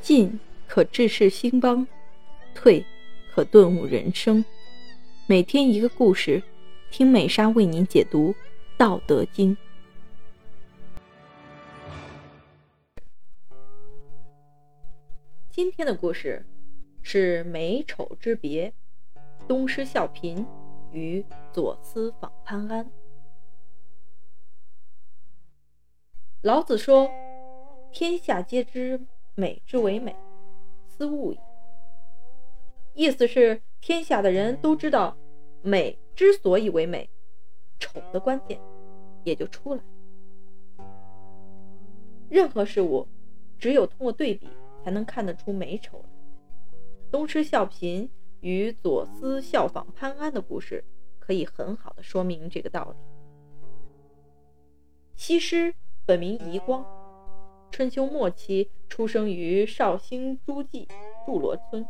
进可治世兴邦，退可顿悟人生。每天一个故事，听美莎为您解读《道德经》。今天的故事是美丑之别，东施效颦与左思访潘安。老子说：“天下皆知美之为美，斯恶已。”意思是天下的人都知道美之所以为美，丑的关键也就出来。任何事物只有通过对比才能看得出美丑来。东施效颦与左思效仿潘安的故事，可以很好的说明这个道理。西施。本名夷光，春秋末期出生于绍兴诸暨祝罗村。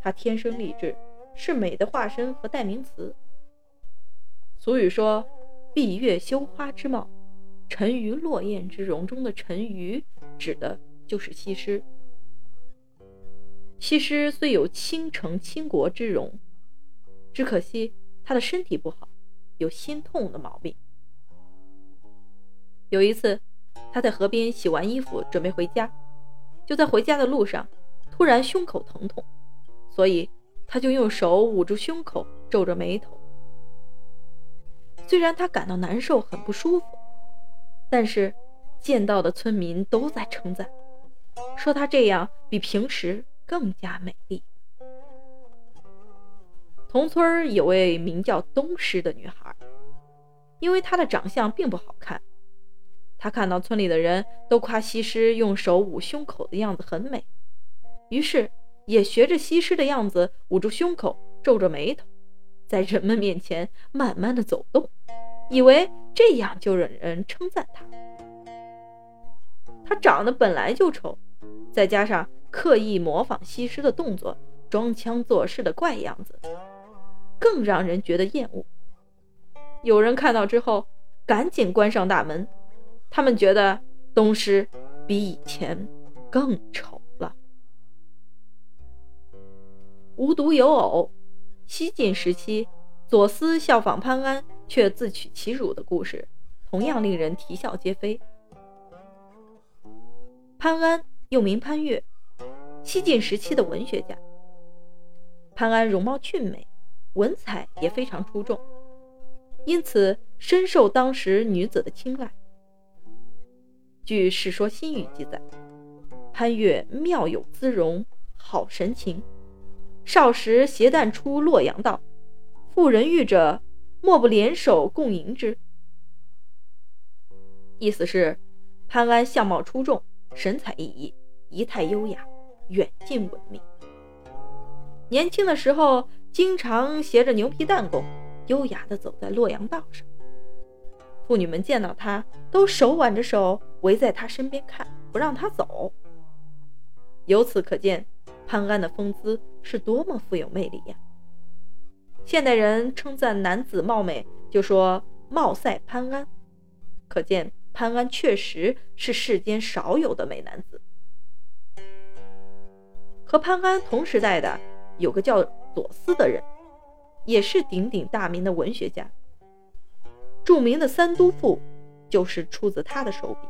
他天生丽质，是美的化身和代名词。俗语说“闭月羞花之貌，沉鱼落雁之容”，中的“沉鱼”指的就是西施。西施虽有倾城倾国之容，只可惜她的身体不好，有心痛的毛病。有一次，他在河边洗完衣服，准备回家，就在回家的路上，突然胸口疼痛，所以他就用手捂住胸口，皱着眉头。虽然他感到难受，很不舒服，但是见到的村民都在称赞，说他这样比平时更加美丽。同村有位名叫东施的女孩，因为她的长相并不好看。他看到村里的人都夸西施用手捂胸口的样子很美，于是也学着西施的样子捂住胸口，皱着眉头，在人们面前慢慢的走动，以为这样就惹人称赞他。他长得本来就丑，再加上刻意模仿西施的动作，装腔作势的怪样子，更让人觉得厌恶。有人看到之后，赶紧关上大门。他们觉得东施比以前更丑了。无独有偶，西晋时期，左思效仿潘安却自取其辱的故事，同样令人啼笑皆非。潘安又名潘岳，西晋时期的文学家。潘安容貌俊美，文采也非常出众，因此深受当时女子的青睐。据《世说新语》记载，潘岳妙有姿容，好神情。少时携旦出洛阳道，妇人遇者，莫不联手共迎之。意思是，潘安相貌出众，神采奕奕，仪态优雅，远近闻名。年轻的时候，经常携着牛皮弹弓，优雅地走在洛阳道上。妇女们见到他，都手挽着手围在他身边看，不让他走。由此可见，潘安的风姿是多么富有魅力呀！现代人称赞男子貌美，就说“貌赛潘安”，可见潘安确实是世间少有的美男子。和潘安同时代的有个叫左思的人，也是鼎鼎大名的文学家。著名的《三都赋》就是出自他的手笔。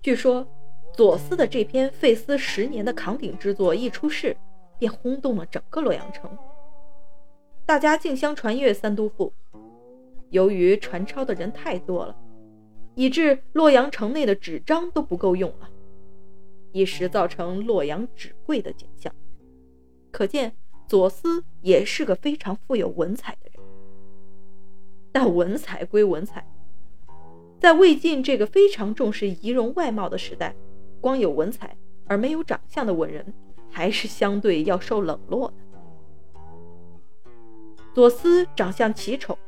据说，左思的这篇费思十年的扛鼎之作一出世，便轰动了整个洛阳城，大家竞相传阅《三都赋》。由于传抄的人太多了，以致洛阳城内的纸张都不够用了，一时造成洛阳纸贵的景象。可见左思也是个非常富有文采的人。但文采归文采，在魏晋这个非常重视仪容外貌的时代，光有文采而没有长相的文人，还是相对要受冷落的。左思长相奇丑，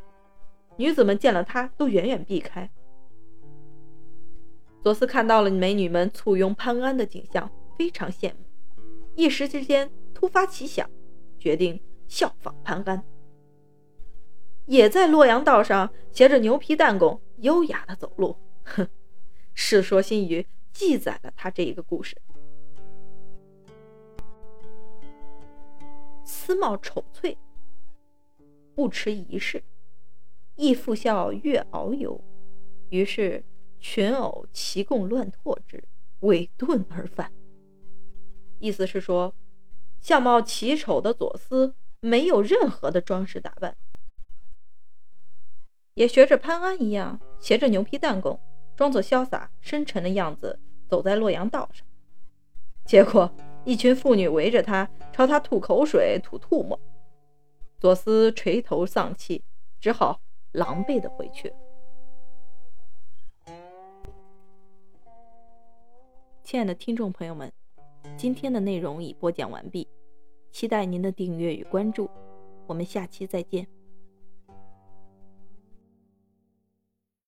女子们见了他都远远避开。左思看到了美女们簇拥潘安的景象，非常羡慕，一时之间突发奇想，决定效仿潘安。也在洛阳道上携着牛皮弹弓优雅的走路，哼，世说新语》记载了他这一个故事。思貌丑翠，不持仪式，亦复笑月遨游。于是群偶齐共乱拓之，尾遁而返。意思是说，相貌奇丑的左思没有任何的装饰打扮，也学着潘安一样，携着牛皮弹弓，装作潇洒深沉的样子走在洛阳道上。结果，一群妇女围着他，朝他吐口水、吐唾沫。左思垂头丧气，只好狼狈的回去。亲爱的听众朋友们，今天的内容已播讲完毕，期待您的订阅与关注，我们下期再见。